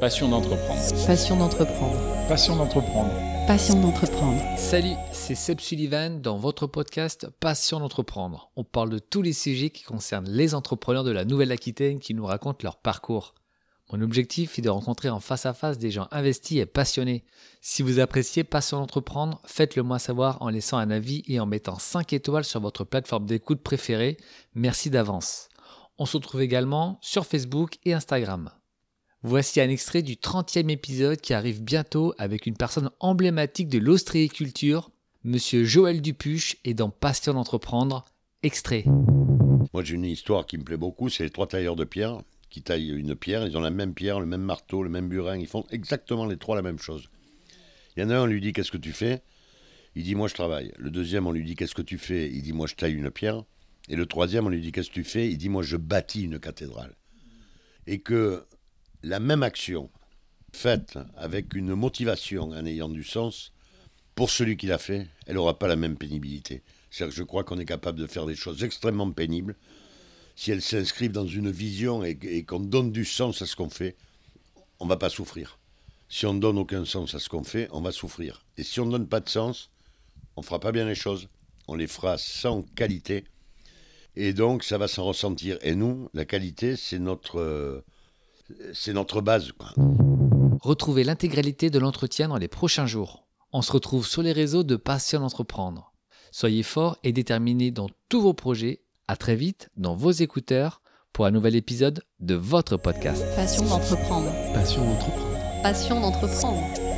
Passion d'entreprendre. Passion d'entreprendre. Passion d'entreprendre. Passion d'entreprendre. Salut, c'est Seb Sullivan dans votre podcast Passion d'entreprendre. On parle de tous les sujets qui concernent les entrepreneurs de la Nouvelle-Aquitaine qui nous racontent leur parcours. Mon objectif est de rencontrer en face à face des gens investis et passionnés. Si vous appréciez Passion d'entreprendre, faites-le moi savoir en laissant un avis et en mettant 5 étoiles sur votre plateforme d'écoute préférée. Merci d'avance. On se retrouve également sur Facebook et Instagram. Voici un extrait du 30e épisode qui arrive bientôt avec une personne emblématique de l'ostréiculture, Monsieur Joël Dupuche, et dans Passion d'entreprendre, extrait. Moi, j'ai une histoire qui me plaît beaucoup, c'est les trois tailleurs de pierre qui taillent une pierre. Ils ont la même pierre, le même marteau, le même burin. Ils font exactement les trois la même chose. Il y en a un, on lui dit Qu'est-ce que tu fais? Il dit Moi, je travaille. Le deuxième, on lui dit Qu'est-ce que tu fais? Il dit Moi, je taille une pierre. Et le troisième, on lui dit Qu'est-ce que tu fais? Il dit Moi, je bâtis une cathédrale. Et que la même action, faite avec une motivation en ayant du sens, pour celui qui l'a fait, elle n'aura pas la même pénibilité. C'est-à-dire que je crois qu'on est capable de faire des choses extrêmement pénibles si elles s'inscrivent dans une vision et, qu'on donne du sens à ce qu'on fait, on va pas souffrir. Si on donne aucun sens à ce qu'on fait, on va souffrir. Et si on ne donne pas de sens, on fera pas bien les choses. On les fera sans qualité. Et donc, ça va s'en ressentir. Et nous, la qualité, c'est notre, euh, c'est notre base. quoi. Retrouvez l'intégralité de l'entretien dans les prochains jours. On se retrouve sur les réseaux de Passion d'entreprendre. Soyez forts et déterminés dans tous vos projets. À très vite dans vos écouteurs pour un nouvel épisode de votre podcast. Passion d'entreprendre. Passion d'entreprendre. Passion d'entreprendre.